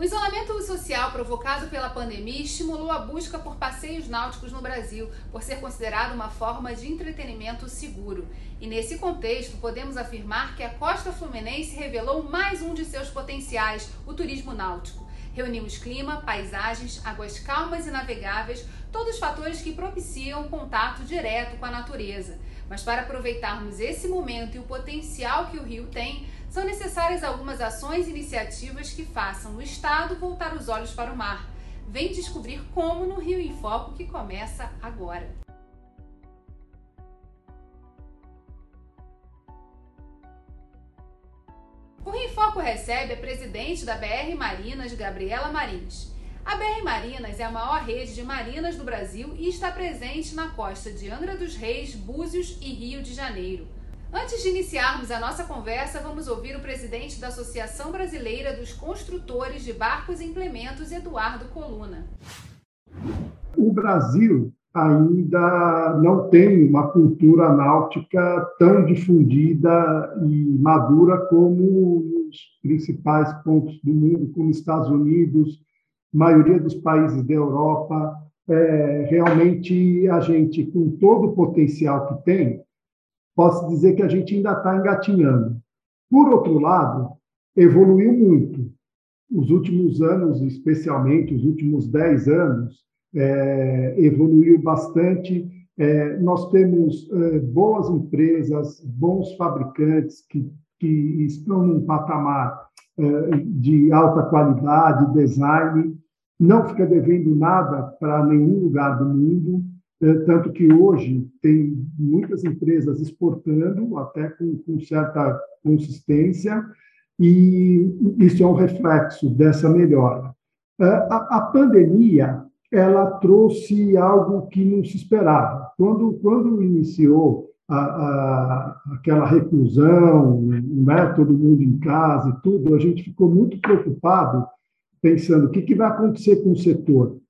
O isolamento social provocado pela pandemia estimulou a busca por passeios náuticos no Brasil, por ser considerado uma forma de entretenimento seguro. E nesse contexto, podemos afirmar que a costa fluminense revelou mais um de seus potenciais, o turismo náutico. Reunimos clima, paisagens, águas calmas e navegáveis, todos fatores que propiciam contato direto com a natureza. Mas para aproveitarmos esse momento e o potencial que o rio tem, são necessárias algumas ações e iniciativas que façam o Estado voltar os olhos para o mar. Vem descobrir como no Rio em Foco que começa agora. O Rio em Foco recebe a presidente da BR Marinas, Gabriela Marins. A BR Marinas é a maior rede de marinas do Brasil e está presente na costa de Angra dos Reis, Búzios e Rio de Janeiro. Antes de iniciarmos a nossa conversa, vamos ouvir o presidente da Associação Brasileira dos Construtores de Barcos e Implementos, Eduardo Coluna. O Brasil ainda não tem uma cultura náutica tão difundida e madura como os principais pontos do mundo, como Estados Unidos, maioria dos países da Europa. É, realmente, a gente, com todo o potencial que tem, posso dizer que a gente ainda está engatinhando. Por outro lado, evoluiu muito. Os últimos anos, especialmente os últimos 10 anos, é, evoluiu bastante. É, nós temos é, boas empresas, bons fabricantes que, que estão num patamar é, de alta qualidade, design, não fica devendo nada para nenhum lugar do mundo. É, tanto que hoje tem muitas empresas exportando, até com, com certa consistência, e isso é um reflexo dessa melhora. É, a, a, pandemia ela trouxe algo que não se esperava. Quando, quando iniciou a, a, aquela reclusão, né, todo mundo em casa e tudo, a gente ficou muito preocupado, pensando o que, que vai acontecer com o setor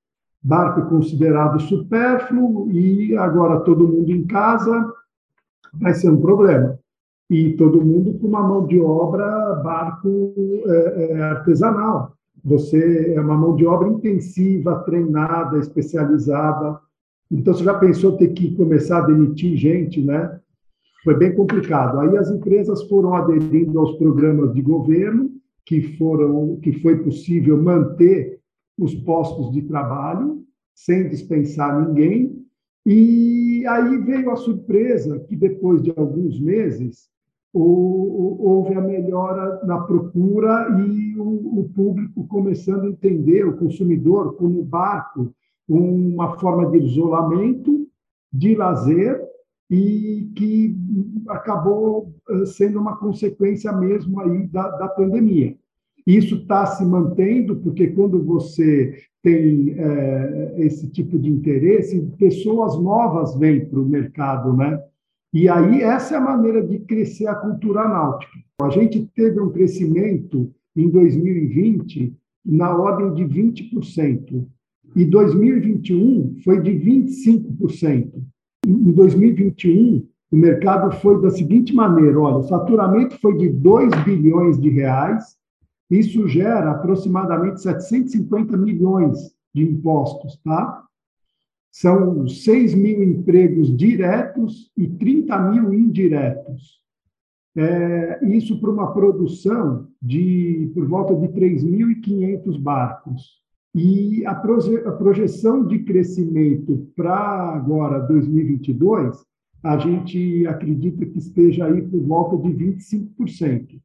barco considerado supérfluo e agora todo mundo em casa vai ser um problema. E todo mundo com uma mão de obra barco é, é, artesanal. Você é uma mão de obra intensiva, treinada, especializada. Então, você já pensou ter que começar a demitir gente, né? Foi bem complicado. Aí as empresas foram aderindo aos programas de governo, que foram, que foi possível manter os postos de trabalho, sem dispensar ninguém. E aí veio a surpresa que, depois de alguns meses, houve a melhora na procura e o, público começando a entender, o consumidor, como barco, uma forma de isolamento, de lazer, e que acabou eh, sendo uma consequência mesmo aí da, da pandemia. Isso está se mantendo, porque quando você tem é, esse tipo de interesse, pessoas novas vêm para o mercado, né? E aí essa é a maneira de crescer a cultura náutica. A gente teve um crescimento em 2020 na ordem de 20%, e 2021 foi de 25%. Em 2021, o mercado foi da seguinte maneira: olha, o faturamento foi de 2 bilhões de reais isso gera aproximadamente 750 milhões de impostos, tá? São 6 mil empregos diretos e 30 mil indiretos. É, isso para uma produção de por volta de 3.500 barcos. E a, proje a projeção de crescimento para agora, 2022, a gente acredita que esteja aí por volta de 25%.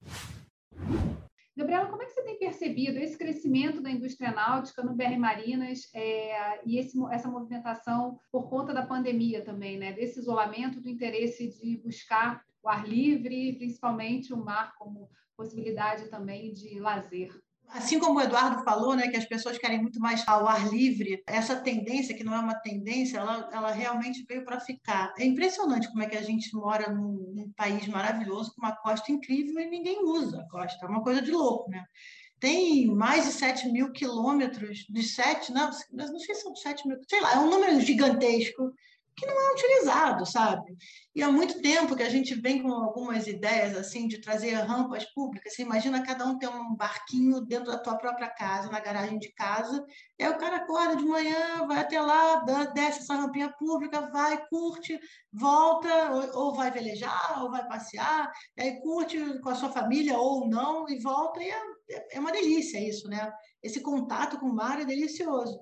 Gabriela, como é que você tem percebido esse crescimento da indústria náutica no BR Marinas é, e esse, essa movimentação por conta da pandemia também, né? desse isolamento, do interesse de buscar o ar livre, principalmente o mar como possibilidade também de lazer? Assim como o Eduardo falou, né, que as pessoas querem muito mais ao ar livre, essa tendência, que não é uma tendência, ela, ela realmente veio para ficar. É impressionante como é que a gente mora num, num, país maravilhoso, com uma costa incrível e ninguém usa a costa. É uma coisa de louco, né? Tem mais de 7 mil quilômetros, de 7, não, não sei se são 7 mil, sei lá, é um número gigantesco que não é utilizado, sabe? E há muito tempo que a gente vem com algumas ideias assim de trazer rampas públicas. Você imagina cada um ter um barquinho dentro da tua própria casa, na garagem de casa. E aí o cara acorda de manhã, vai até lá, desce essa rampinha pública, vai, curte, volta, ou, ou vai velejar, ou vai passear, aí curte com a sua família ou não e volta. E é, é uma delícia isso, né? Esse contato com o mar é delicioso.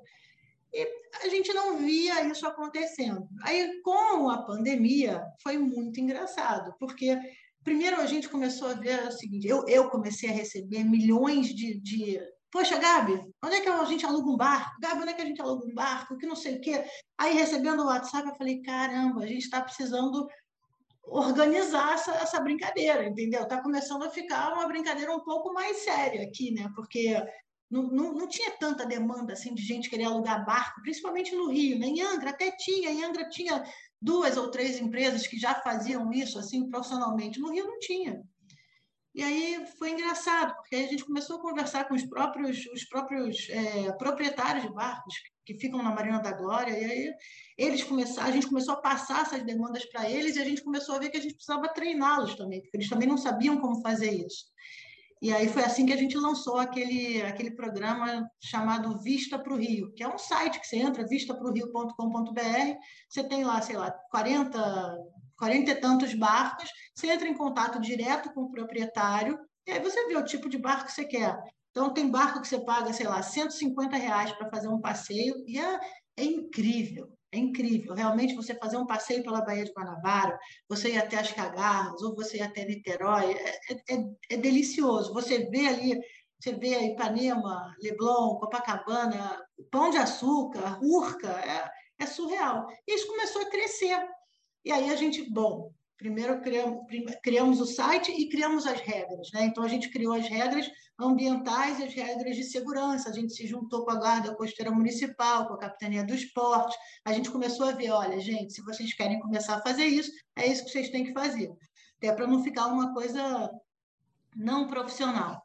A gente não via isso acontecendo. Aí, com a pandemia, foi muito engraçado, porque primeiro a gente começou a ver o seguinte: eu, eu comecei a receber milhões de, de. Poxa, Gabi, onde é que a gente aluga um barco? Gabi, onde é que a gente aluga um barco? Que não sei o quê. Aí, recebendo o WhatsApp, eu falei: caramba, a gente está precisando organizar essa, essa brincadeira, entendeu? Está começando a ficar uma brincadeira um pouco mais séria aqui, né? Porque não, não, não, tinha tanta demanda assim de gente querer alugar barco, principalmente no Rio. Né? Em Angra até tinha, em Angra tinha duas ou três empresas que já faziam isso assim profissionalmente. No Rio não tinha. E aí foi engraçado, porque a gente começou a conversar com os próprios, os próprios é, proprietários de barcos que ficam na Marina da Glória, e aí eles começaram, a gente começou a passar essas demandas para eles e a gente começou a ver que a gente precisava treiná-los também, porque eles também não sabiam como fazer isso. E aí foi assim que a gente lançou aquele, aquele programa chamado Vista para o Rio, que é um site que você entra, vistaprorio.com.br, você tem lá, sei lá, 40, 40 e tantos barcos, você entra em contato direto com o proprietário, e aí você vê o tipo de barco que você quer. Então, tem barco que você paga, sei lá, 150 reais para fazer um passeio, e é, é incrível. É incrível, realmente você fazer um passeio pela Baía de Guanabara, você ir até as Cagarras, ou você ir até Niterói, é, é, é, é delicioso. Você vê ali, você vê Ipanema, Leblon, Copacabana, Pão de Açúcar, Urca, é, é surreal. E isso começou a crescer. E aí a gente, bom, primeiro criamos, criamos o site e criamos as regras. Né? Então, a gente criou as regras ambientais e as regras de segurança. A gente se juntou com a Guarda Costeira Municipal, com a Capitania do Esporte. A gente começou a ver: olha, gente, se vocês querem começar a fazer isso, é isso que vocês têm que fazer. Até para não ficar uma coisa não profissional.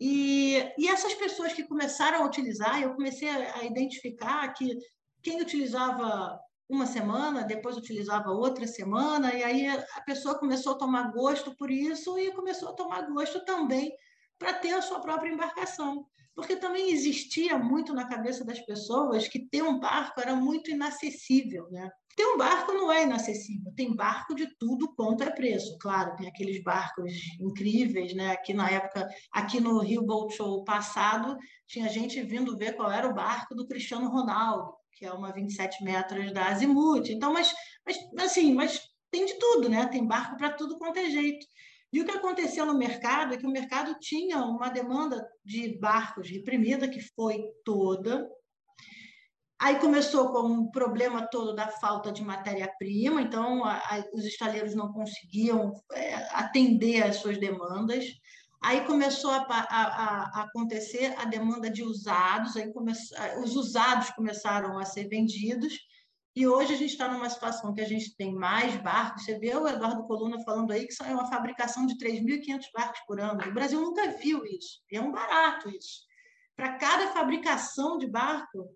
E, e essas pessoas que começaram a utilizar, eu comecei a, a identificar que quem utilizava uma semana, depois utilizava outra semana, e aí a pessoa começou a tomar gosto por isso e começou a tomar gosto também para ter a sua própria embarcação. Porque também existia muito na cabeça das pessoas que ter um barco era muito inacessível, né? Ter um barco não é inacessível, tem barco de tudo quanto é preço. Claro, tem aqueles barcos incríveis, né? Aqui na época, aqui no Rio Boat Show passado, tinha gente vindo ver qual era o barco do Cristiano Ronaldo, que é uma 27 metros da Azimuth. Então, mas, mas assim, mas tem de tudo, né? Tem barco para tudo quanto é jeito. E o que aconteceu no mercado é que o mercado tinha uma demanda de barcos reprimida, que foi toda. Aí começou com o problema todo da falta de matéria-prima, então a, a, os estaleiros não conseguiam é, atender às suas demandas. Aí começou a, a, acontecer a demanda de usados, aí come, os usados começaram a ser vendidos, e hoje a gente está numa situação que a gente tem mais barcos. Você vê o Eduardo Coluna falando aí que é uma fabricação de 3.500 barcos por ano. O Brasil nunca viu isso. É um barato isso. Para cada fabricação de barco,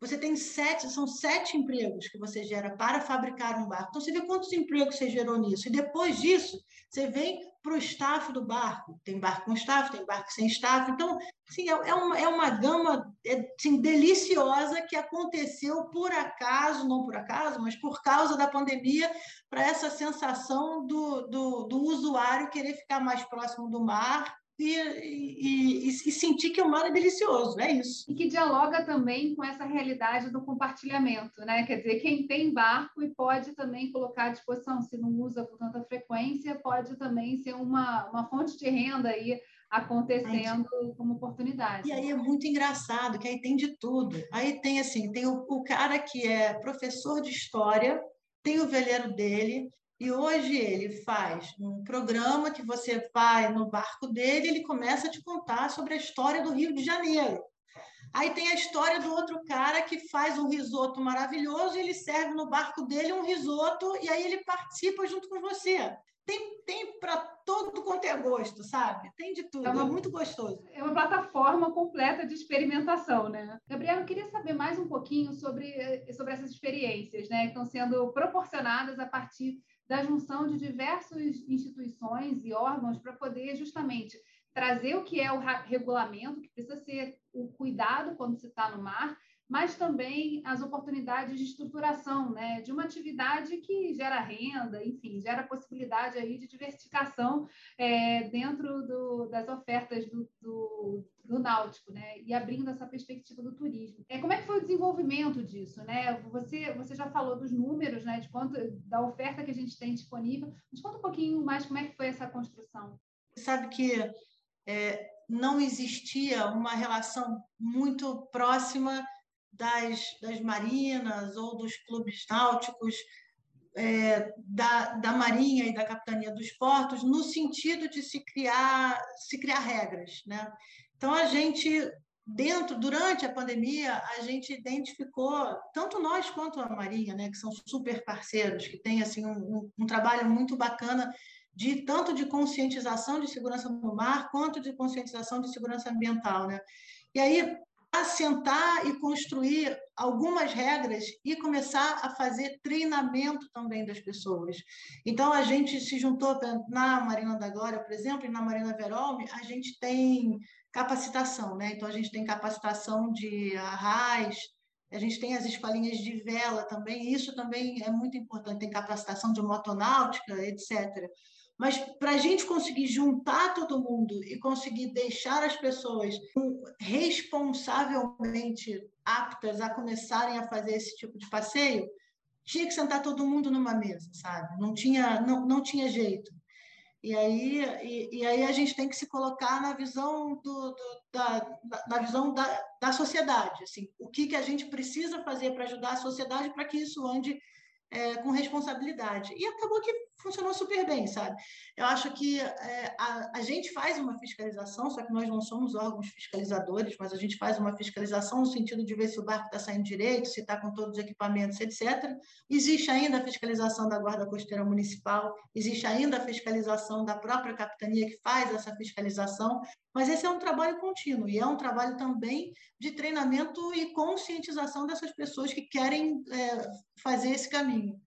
você tem sete, são sete empregos que você gera para fabricar um barco. Então, você vê quantos empregos você gerou nisso. E depois disso, você vem para o staff do barco. Tem barco com staff, tem barco sem staff. Então, assim, é, é, uma, é uma gama é, assim, deliciosa que aconteceu por acaso, não por acaso, mas por causa da pandemia, para essa sensação do, do, do usuário querer ficar mais próximo do mar e, e, e, sentir que o mar é delicioso, é isso. E que dialoga também com essa realidade do compartilhamento, né? Quer dizer, quem tem barco e pode também colocar à disposição, se não usa com tanta frequência, pode também ser uma, uma fonte de renda aí acontecendo aí, como oportunidade. E aí é muito engraçado, que aí tem de tudo. Aí tem assim, tem o, o cara que é professor de história, tem o veleiro dele, e hoje ele faz um programa que você vai no barco dele, ele começa a te contar sobre a história do Rio de Janeiro. Aí tem a história do outro cara que faz um risoto maravilhoso e ele serve no barco dele um risoto e aí ele participa junto com você. Tem, tem para todo quanto é gosto, sabe? Tem de tudo, é, uma, é, muito gostoso. É uma plataforma completa de experimentação, né? Gabriela, eu queria saber mais um pouquinho sobre, sobre essas experiências, né? Que estão sendo proporcionadas a partir da junção de diversas instituições e órgãos para poder justamente trazer o que é o regulamento, que precisa ser o cuidado quando se está no mar, mas também as oportunidades de estruturação, né, de uma atividade que gera renda, enfim, gera possibilidade aí de diversificação é, dentro do, das ofertas do, do, do, náutico, né, e abrindo essa perspectiva do turismo. É, como é que foi o desenvolvimento disso, né? Você, você já falou dos números, né, de quanto da oferta que a gente tem disponível. Mas conta um pouquinho mais como é que foi essa construção. Sabe que é, não existia uma relação muito próxima das, das marinas ou dos clubes náuticos, é, da, da Marinha e da Capitania dos Portos, no sentido de se criar, se criar regras. Né? Então, a gente, dentro, durante a pandemia, a gente identificou, tanto nós quanto a Marinha, né, que são super parceiros, que têm assim, um, um trabalho muito bacana de tanto de conscientização de segurança no mar quanto de conscientização de segurança ambiental, né? E aí assentar e construir algumas regras e começar a fazer treinamento também das pessoas. Então a gente se juntou na Marina da Glória, por exemplo, e na Marina Verolme, a gente tem capacitação, né? Então a gente tem capacitação de arrais, a gente tem as escolinhas de vela também, isso também é muito importante, tem capacitação de motonáutica, etc. Mas para a gente conseguir juntar todo mundo e conseguir deixar as pessoas responsavelmente aptas a começarem a fazer esse tipo de passeio, tinha que sentar todo mundo numa mesa, sabe? Não tinha, não, não tinha jeito. E aí, e, e, aí a gente tem que se colocar na visão, do, do da, na visão da, da sociedade. Assim, o que, que a gente precisa fazer para ajudar a sociedade para que isso ande é, com responsabilidade. E acabou que funcionou super bem, sabe? Eu acho que é, a, a gente faz uma fiscalização, só que nós não somos órgãos fiscalizadores, mas a gente faz uma fiscalização no sentido de ver se o barco está saindo direito, se está com todos os equipamentos, etc. Existe ainda a fiscalização da Guarda Costeira Municipal, existe ainda a fiscalização da própria capitania que faz essa fiscalização, mas esse é um trabalho contínuo e é um trabalho também de treinamento e conscientização dessas pessoas que querem é, fazer esse caminho.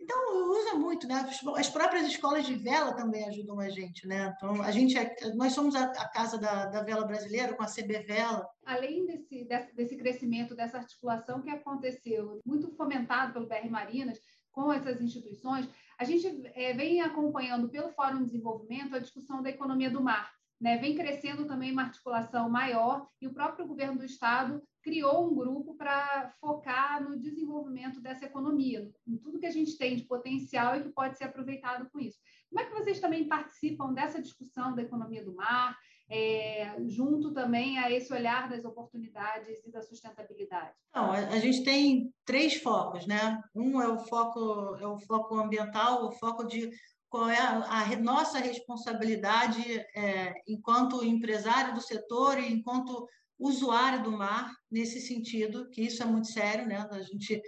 Então, usa muito, né? As próprias escolas de vela também ajudam a gente, né? Então, a gente é, nós somos a, a casa da, da, vela brasileira com a CB Vela. Além desse, desse, desse crescimento, dessa articulação que aconteceu, muito fomentado pelo BR Marinas, com essas instituições, a gente é, vem acompanhando pelo Fórum de Desenvolvimento a discussão da economia do mar. Né, vem crescendo também uma articulação maior e o próprio governo do estado criou um grupo para focar no desenvolvimento dessa economia, em tudo que a gente tem de potencial e que pode ser aproveitado com isso. Como é que vocês também participam dessa discussão da economia do mar, é, junto também a esse olhar das oportunidades e da sustentabilidade? Não, a gente tem três focos, né? Um é o foco é o foco ambiental, o foco de qual é a, a nossa responsabilidade é, enquanto empresário do setor e enquanto usuário do mar, nesse sentido, que isso é muito sério, né? A gente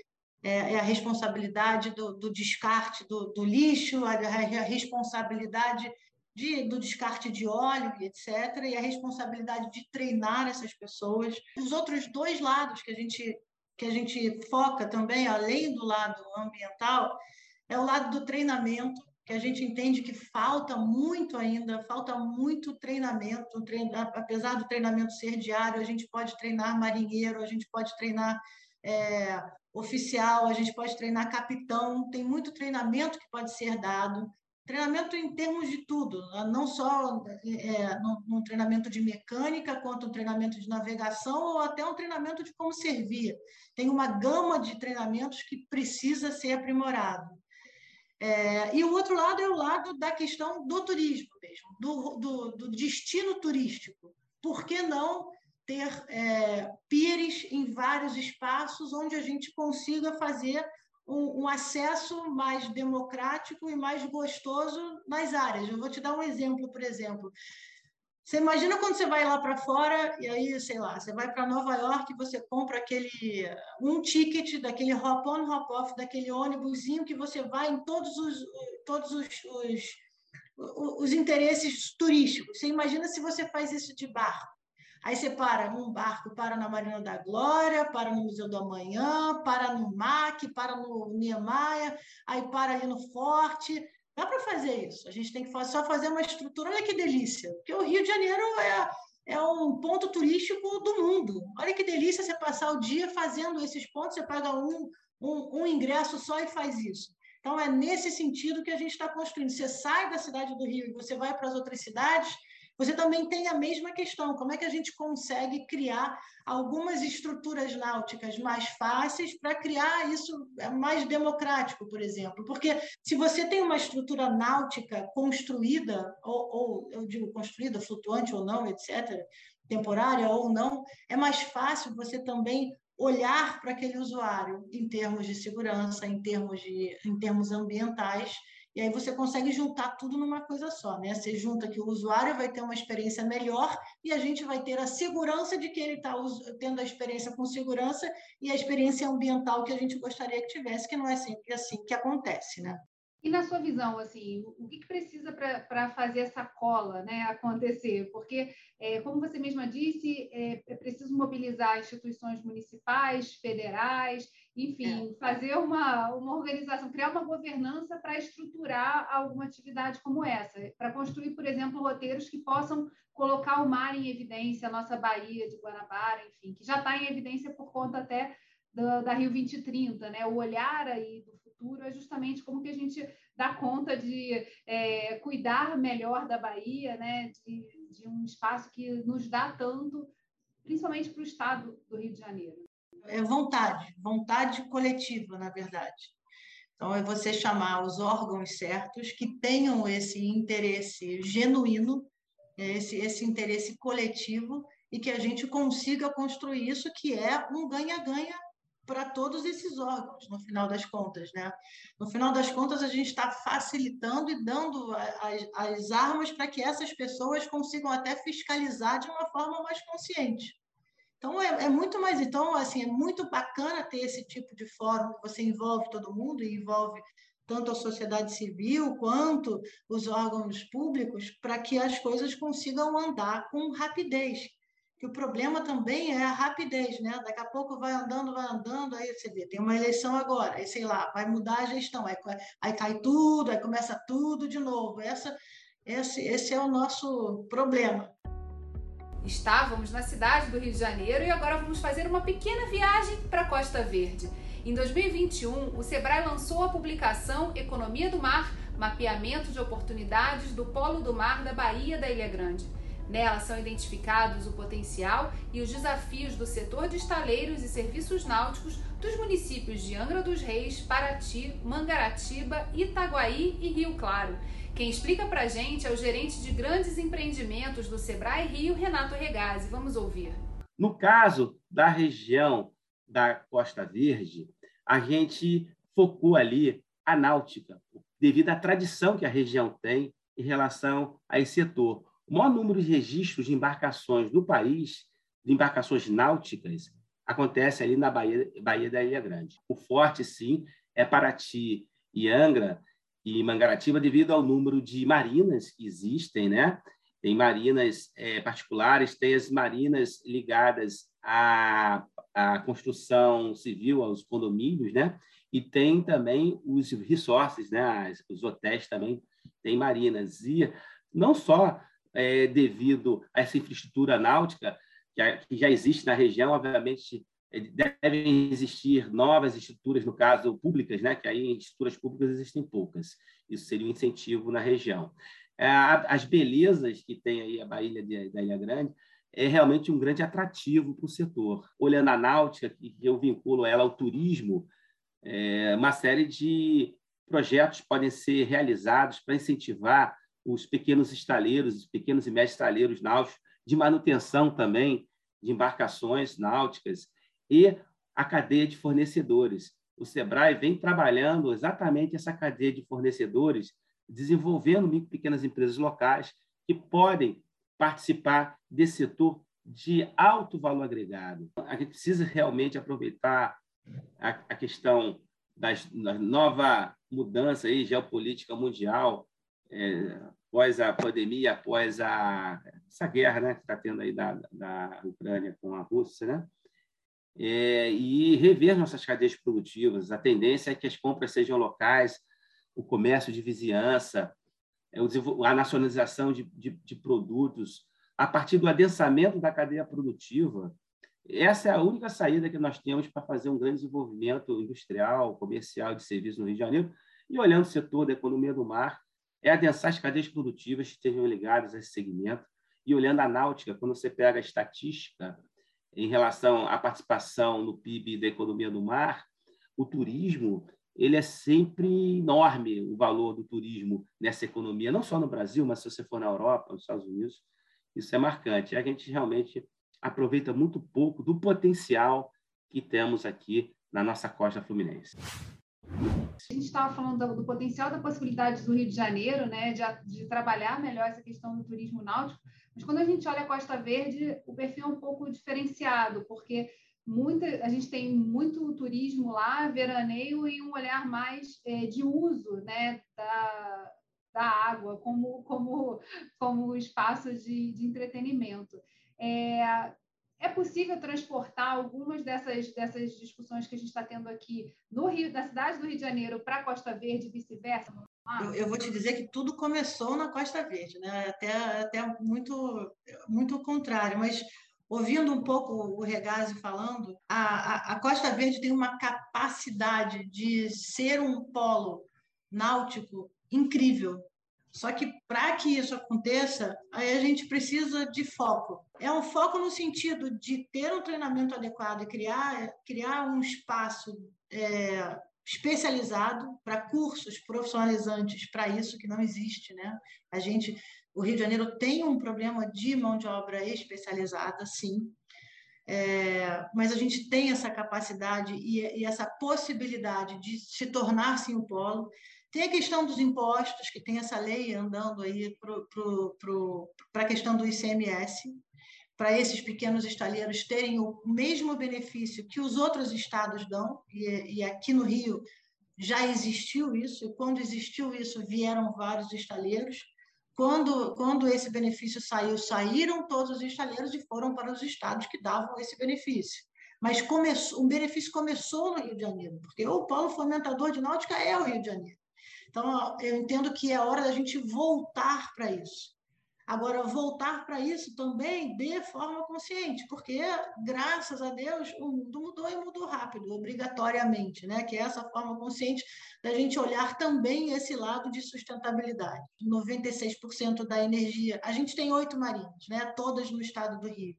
é, é a responsabilidade do, do descarte do, do lixo, a, a responsabilidade de, do descarte de óleo, etc., e a responsabilidade de treinar essas pessoas. Os outros dois lados que a gente, que a gente foca também, além do lado ambiental, é o lado do treinamento que a gente entende que falta muito ainda, falta muito treinamento, treino, apesar do treinamento ser diário, a gente pode treinar marinheiro, a gente pode treinar é, oficial, a gente pode treinar capitão, tem muito treinamento que pode ser dado, treinamento em termos de tudo, não só é, num, treinamento de mecânica, quanto um treinamento de navegação ou até um treinamento de como servir. Tem uma gama de treinamentos que precisa ser aprimorado. É, e o outro lado é o lado da questão do turismo mesmo, do, do, do destino turístico. Por que não ter é, pires em vários espaços onde a gente consiga fazer um, um, acesso mais democrático e mais gostoso nas áreas? Eu vou te dar um exemplo, por exemplo. Você imagina quando você vai lá para fora e aí, sei lá, você vai para Nova York e você compra aquele um ticket daquele hop on, hop off, daquele ônibusinho que você vai em todos os todos os, os, os interesses turísticos. Você imagina se você faz isso de barco. Aí você para num barco, para na Marina da Glória, para no Museu do Amanhã, para no MAC, para no Niemeyer, aí para ali no Forte, Dá para fazer isso. A gente tem que só fazer uma estrutura. Olha que delícia. Porque o Rio de Janeiro é, é um ponto turístico do mundo. Olha que delícia você passar o dia fazendo esses pontos. Você paga um, um, um ingresso só e faz isso. Então, é nesse sentido que a gente está construindo. Você sai da cidade do Rio e você vai para as outras cidades, você também tem a mesma questão: como é que a gente consegue criar algumas estruturas náuticas mais fáceis para criar isso mais democrático, por exemplo? Porque se você tem uma estrutura náutica construída, ou, ou eu digo construída, flutuante ou não, etc., temporária ou não, é mais fácil você também olhar para aquele usuário em termos de segurança, em termos, de, em termos ambientais e aí você consegue juntar tudo numa coisa só, né? Você junta que o usuário vai ter uma experiência melhor e a gente vai ter a segurança de que ele está tendo a experiência com segurança e a experiência ambiental que a gente gostaria que tivesse, que não é sempre assim que acontece, né? E na sua visão, assim, o que, que precisa para fazer essa cola né, acontecer? Porque, é, como você mesma disse, é, é, preciso mobilizar instituições municipais, federais, enfim, é. fazer uma, uma organização, criar uma governança para estruturar alguma atividade como essa, para construir, por exemplo, roteiros que possam colocar o mar em evidência, a nossa Baía de Guanabara, enfim, que já está em evidência por conta até da, da Rio 2030, né? O olhar aí do futuro é justamente como que a gente dá conta de é, cuidar melhor da Bahia, né? De, de um espaço que nos dá tanto, principalmente para o estado do Rio de Janeiro. É vontade, vontade coletiva, na verdade. Então, é você chamar os órgãos certos que tenham esse interesse genuíno, esse, esse interesse coletivo, e que a gente consiga construir isso, que é um ganha-ganha para todos esses órgãos, no final das contas. Né? No final das contas, a gente está facilitando e dando as, as armas para que essas pessoas consigam até fiscalizar de uma forma mais consciente. Então, é, é, muito mais. Então, assim, é muito bacana ter esse tipo de fórum que você envolve todo mundo e envolve tanto a sociedade civil quanto os órgãos públicos, para que as coisas consigam andar com rapidez que o problema também é a rapidez, né? Daqui a pouco vai andando, vai andando, aí você vê, tem uma eleição agora, aí sei lá, vai mudar a gestão, aí, aí cai tudo, aí começa tudo de novo. Essa, esse, esse é o nosso problema. Estávamos na cidade do Rio de Janeiro e agora vamos fazer uma pequena viagem para Costa Verde. Em 2021, o Sebrae lançou a publicação Economia do Mar, mapeamento de oportunidades do Polo do Mar da Bahia da Ilha Grande. Nela são identificados o potencial e os desafios do setor de estaleiros e serviços náuticos dos municípios de Angra dos Reis, Paraty, Mangaratiba, Itaguaí e Rio Claro. Quem explica pra gente é o gerente de grandes empreendimentos do Sebrae Rio, Renato Regazzi. Vamos ouvir. No caso da região da Costa Verde, a gente focou ali a náutica, devido à tradição que a região tem em relação a esse setor. O maior número de registros de embarcações no país, de embarcações náuticas, acontece ali na Baía da Ilha Grande. O forte, sim, é Paraty e Angra e Mangaratiba devido ao número de marinas que existem, né? Tem marinas é, particulares, tem as marinas ligadas à, à construção civil, aos condomínios, né? E tem também os resources, né? Os hotéis também têm marinas. E não só é, devido a essa infraestrutura náutica que, já existe na região, obviamente devem existir novas estruturas, no caso públicas, né? que aí estruturas públicas existem poucas. Isso seria um incentivo na região. É, as belezas que tem aí a Baía da Ilha Grande é realmente um grande atrativo para o setor. Olhando a náutica, que eu vinculo ela ao turismo, é, uma série de projetos podem ser realizados para incentivar os pequenos estaleiros, os pequenos e médios estaleiros náuticos, de manutenção também de embarcações náuticas e a cadeia de fornecedores. O Sebrae vem trabalhando exatamente essa cadeia de fornecedores, desenvolvendo micro e pequenas empresas locais que podem participar desse setor de alto valor agregado. A gente precisa realmente aproveitar a, a questão das, da nova mudança aí, geopolítica mundial, é, após a pandemia, após a, essa guerra né, que está tendo aí da, da Ucrânia com a Rússia, né? É, e rever nossas cadeias produtivas. A tendência é que as compras sejam locais, o comércio de vizinhança, é, a nacionalização de, de, de produtos, a partir do adensamento da cadeia produtiva. Essa é a única saída que nós temos para fazer um grande desenvolvimento industrial, comercial, de serviços no Rio de Janeiro. E olhando o setor da economia do mar, é adensar as cadeias produtivas que estejam ligadas a esse segmento. E olhando a náutica, quando você pega a estatística em relação à participação no PIB da economia do mar, o turismo ele é sempre enorme, o valor do turismo nessa economia, não só no Brasil, mas se você for na Europa, nos Estados Unidos, isso é marcante. A gente realmente aproveita muito pouco do potencial que temos aqui na nossa costa fluminense. A gente estava falando do, do, potencial da possibilidade do Rio de Janeiro, né, de, de, trabalhar melhor essa questão do turismo náutico, mas quando a gente olha a Costa Verde, o perfil é um pouco diferenciado, porque muita, a gente tem muito turismo lá, veraneio, e um olhar mais é, de uso né, da, da água como, como, como espaço de, de entretenimento. É, é possível transportar algumas dessas, dessas discussões que a gente está tendo aqui no Rio, da cidade do Rio de Janeiro para a Costa Verde e vice-versa? Eu, eu, vou te dizer que tudo começou na Costa Verde, né? até, até muito, muito o contrário, mas ouvindo um pouco o Regazzi falando, a, a, Costa Verde tem uma capacidade de ser um polo náutico incrível. Só que para que isso aconteça, aí a gente precisa de foco. É um foco no sentido de ter um treinamento adequado e criar, criar um espaço é, especializado para cursos profissionalizantes para isso que não existe, né? A gente, o Rio de Janeiro tem um problema de mão de obra especializada, sim, é, mas a gente tem essa capacidade e, e essa possibilidade de se tornar sim um polo. Tem a questão dos impostos, que tem essa lei andando aí para a questão do ICMS, para esses pequenos estaleiros terem o mesmo benefício que os outros estados dão, e, e aqui no Rio já existiu isso, e quando existiu isso, vieram vários estaleiros. Quando, quando esse benefício saiu, saíram todos os estaleiros e foram para os estados que davam esse benefício. Mas começou, o benefício começou no Rio de Janeiro, porque o polo fomentador de náutica é o Rio de Janeiro. Então, eu entendo que é hora da gente voltar para isso. Agora, voltar para isso também de forma consciente, porque, graças a Deus, o mundo mudou e mudou rápido, obrigatoriamente, né? que é essa forma consciente da gente olhar também esse lado de sustentabilidade. 96% da energia, a gente tem oito marinas, né? todas no estado do Rio.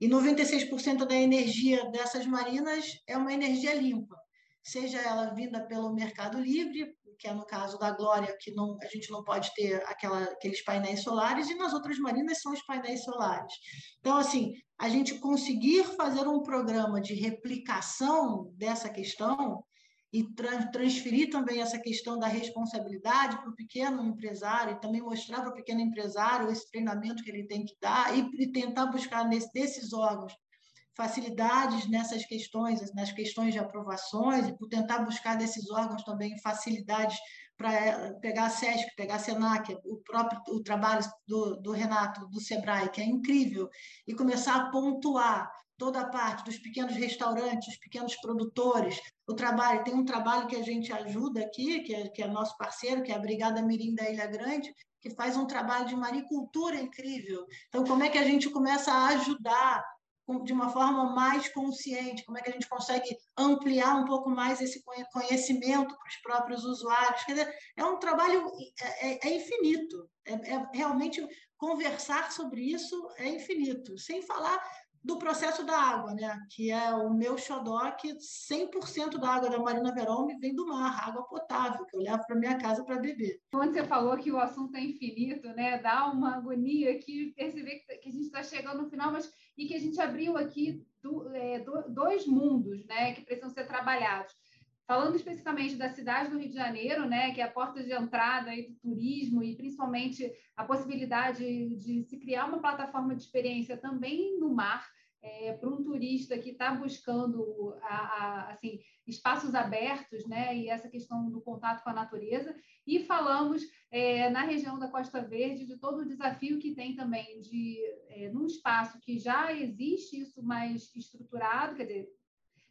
E 96% da energia dessas marinas é uma energia limpa, seja ela vinda pelo Mercado Livre, que é no caso da Glória, que não, a gente não pode ter aquela, aqueles painéis solares, e nas outras marinas são os painéis solares. Então, assim, a gente conseguir fazer um programa de replicação dessa questão e tra transferir também essa questão da responsabilidade para o pequeno empresário e também mostrar para o pequeno empresário esse treinamento que ele tem que dar e, e tentar buscar nesse, desses órgãos facilidades nessas questões, nas questões de aprovações, e por tentar buscar desses órgãos também facilidades para eh, pegar a SESC, pegar a SENAC, o próprio o trabalho do, do Renato, do SEBRAE, que é incrível, e começar a pontuar toda a parte dos pequenos restaurantes, dos pequenos produtores, o trabalho, tem um trabalho que a gente ajuda aqui, que é, que é nosso parceiro, que é a Brigada Mirim da Ilha Grande, que faz um trabalho de maricultura incrível. Então, como é que a gente começa a ajudar de uma forma mais consciente, como é que a gente consegue ampliar um pouco mais esse conhecimento para os próprios usuários. Quer dizer, é um trabalho é, é, é infinito, é, é, realmente conversar sobre isso é infinito, sem falar do processo da água, né? que é o meu xodó, que 100% da água da Marina Verão vem do mar, água potável, que eu levo para minha casa para beber. Quando você falou que o assunto é infinito, né? dá uma agonia aqui perceber que a gente está chegando no final, mas e que a gente abriu aqui do, é, do, dois mundos né? que precisam ser trabalhados. Falando especificamente da cidade do Rio de Janeiro, né, que é a porta de entrada aí do turismo e principalmente a possibilidade de se criar uma plataforma de experiência também no mar, é, para um turista que está buscando a, a, assim, espaços abertos né, e essa questão do contato com a natureza. E falamos é, na região da Costa Verde de todo o desafio que tem também de, é, num espaço que já existe isso mais estruturado, quer dizer,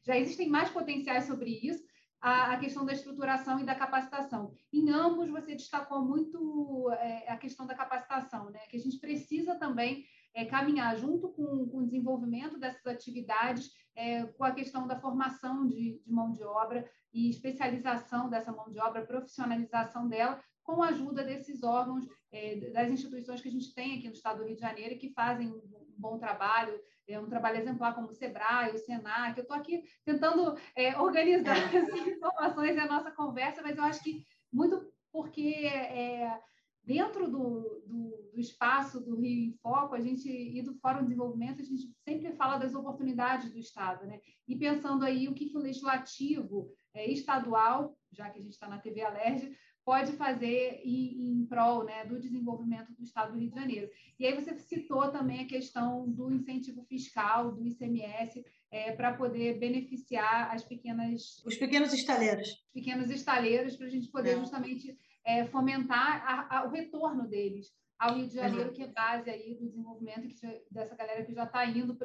já existem mais potenciais sobre isso, a, questão da estruturação e da capacitação. Em ambos, você destacou muito é, a questão da capacitação, né? que a gente precisa também é, caminhar junto com, com, o desenvolvimento dessas atividades, é, com a questão da formação de, de, mão de obra e especialização dessa mão de obra, profissionalização dela, com a ajuda desses órgãos, é, das instituições que a gente tem aqui no Estado do Rio de Janeiro, que fazem um bom trabalho, é um trabalho exemplar como o SEBRAE, o SENAC. Eu estou aqui tentando é, organizar é. as informações da nossa conversa, mas eu acho que muito porque é, dentro do, do, do, espaço do Rio em Foco, a gente e do Fórum de Desenvolvimento, a gente sempre fala das oportunidades do Estado, né? E pensando aí o que, que o legislativo é, estadual, já que a gente está na TV Alerj, pode fazer em, em prol né, do desenvolvimento do Estado do Rio de Janeiro. E aí você citou também a questão do incentivo fiscal, do ICMS, é, para poder beneficiar as pequenas... Os pequenos estaleiros. Pequenos estaleiros, para a gente poder é. justamente é, fomentar a, a, o retorno deles ao Rio de Janeiro, uhum. que é base aí do desenvolvimento dessa galera que já está indo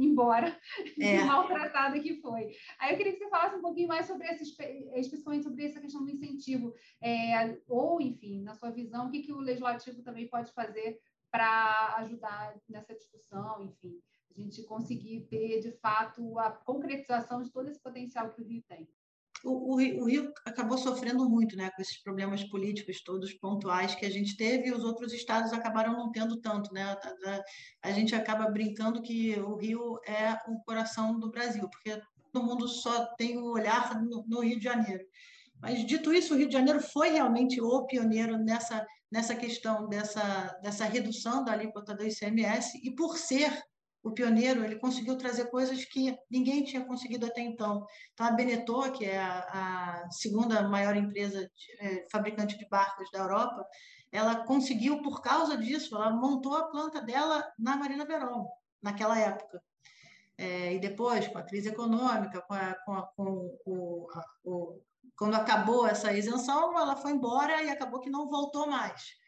embora, é. maltratada que foi. Aí eu queria que você falasse um pouquinho mais sobre esse, especificamente sobre essa questão do incentivo, é, ou, enfim, na sua visão, o que, que o legislativo também pode fazer para ajudar nessa discussão, enfim, a gente conseguir ter, de fato, a concretização de todo esse potencial que o Rio tem o, o, Rio acabou sofrendo muito né, com esses problemas políticos todos pontuais que a gente teve e os outros estados acabaram não tendo tanto. Né? A, a, a gente acaba brincando que o Rio é o coração do Brasil, porque todo mundo só tem o olhar no, no Rio de Janeiro. Mas, dito isso, o Rio de Janeiro foi realmente o pioneiro nessa, nessa questão dessa, dessa redução da alíquota do ICMS, e por ser o pioneiro, ele conseguiu trazer coisas que ninguém tinha conseguido até então. Então, a Beneteau, que é a, a segunda maior empresa de, é, fabricante de barcos da Europa, ela conseguiu, por causa disso, ela montou a planta dela na Marina Verón, naquela época. É, e depois, com a crise econômica, com, a, com, a, com o, o, quando acabou essa isenção, ela foi embora e acabou que não voltou mais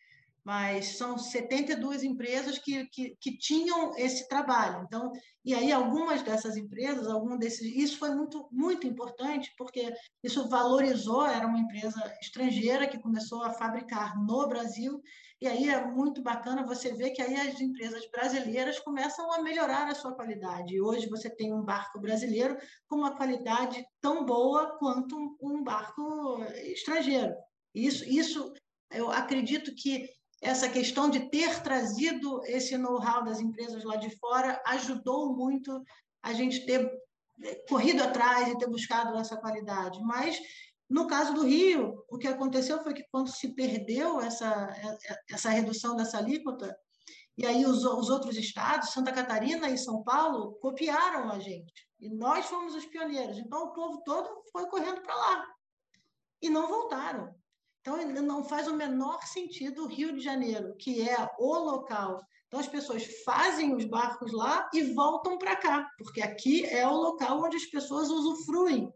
mas são 72 empresas que, que, que, tinham esse trabalho. Então, e aí algumas dessas empresas, algum desses, isso foi muito muito importante porque isso valorizou, era uma empresa estrangeira que começou a fabricar no Brasil, e aí é muito bacana você ver que aí as empresas brasileiras começam a melhorar a sua qualidade. E hoje você tem um barco brasileiro com uma qualidade tão boa quanto um barco estrangeiro. Isso, isso eu acredito que essa questão de ter trazido esse know-how das empresas lá de fora ajudou muito a gente ter eh, corrido atrás e ter buscado essa qualidade. Mas, no caso do Rio, o que aconteceu foi que quando se perdeu essa, essa redução dessa alíquota, e aí os, os outros estados, Santa Catarina e São Paulo, copiaram a gente. E nós fomos os pioneiros. Então, o povo todo foi correndo para lá. E não voltaram. Então, não faz o menor sentido o Rio de Janeiro, que é o local. Então, as pessoas fazem os barcos lá e voltam para cá, porque aqui é o local onde as pessoas usufruem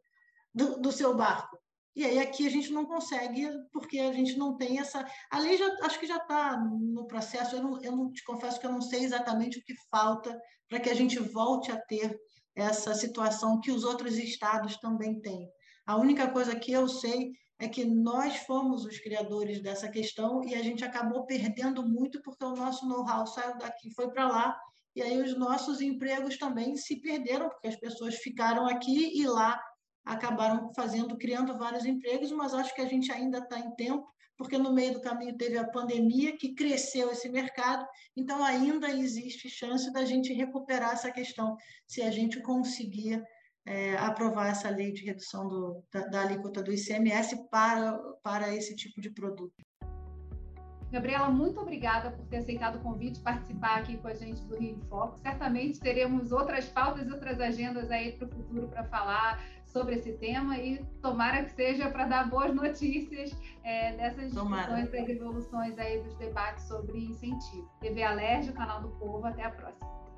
do, do seu barco. E aí aqui a gente não consegue, porque a gente não tem essa. A lei já acho que já está no processo, eu não, eu não te confesso que eu não sei exatamente o que falta para que a gente volte a ter essa situação que os outros estados também têm. A única coisa que eu sei é que nós fomos os criadores dessa questão e a gente acabou perdendo muito porque o nosso know-how saiu daqui foi para lá. E aí os nossos empregos também se perderam porque as pessoas ficaram aqui e lá acabaram fazendo criando vários empregos mas acho que a gente ainda está em tempo porque no meio do caminho teve a pandemia que cresceu esse mercado. Então ainda existe chance da gente recuperar essa questão se a gente conseguir é, aprovar essa lei de redução do, da, da alíquota do ICMS para, para esse tipo de produto. Gabriela, muito obrigada por ter aceitado o convite participar aqui com a gente do Rio em Foco. Certamente teremos outras pautas e outras agendas aí para o futuro para falar sobre esse tema e tomara que seja para dar boas notícias é, dessas discussões e revoluções aí dos debates sobre incentivo. TV Alerj, canal do Povo, até a próxima.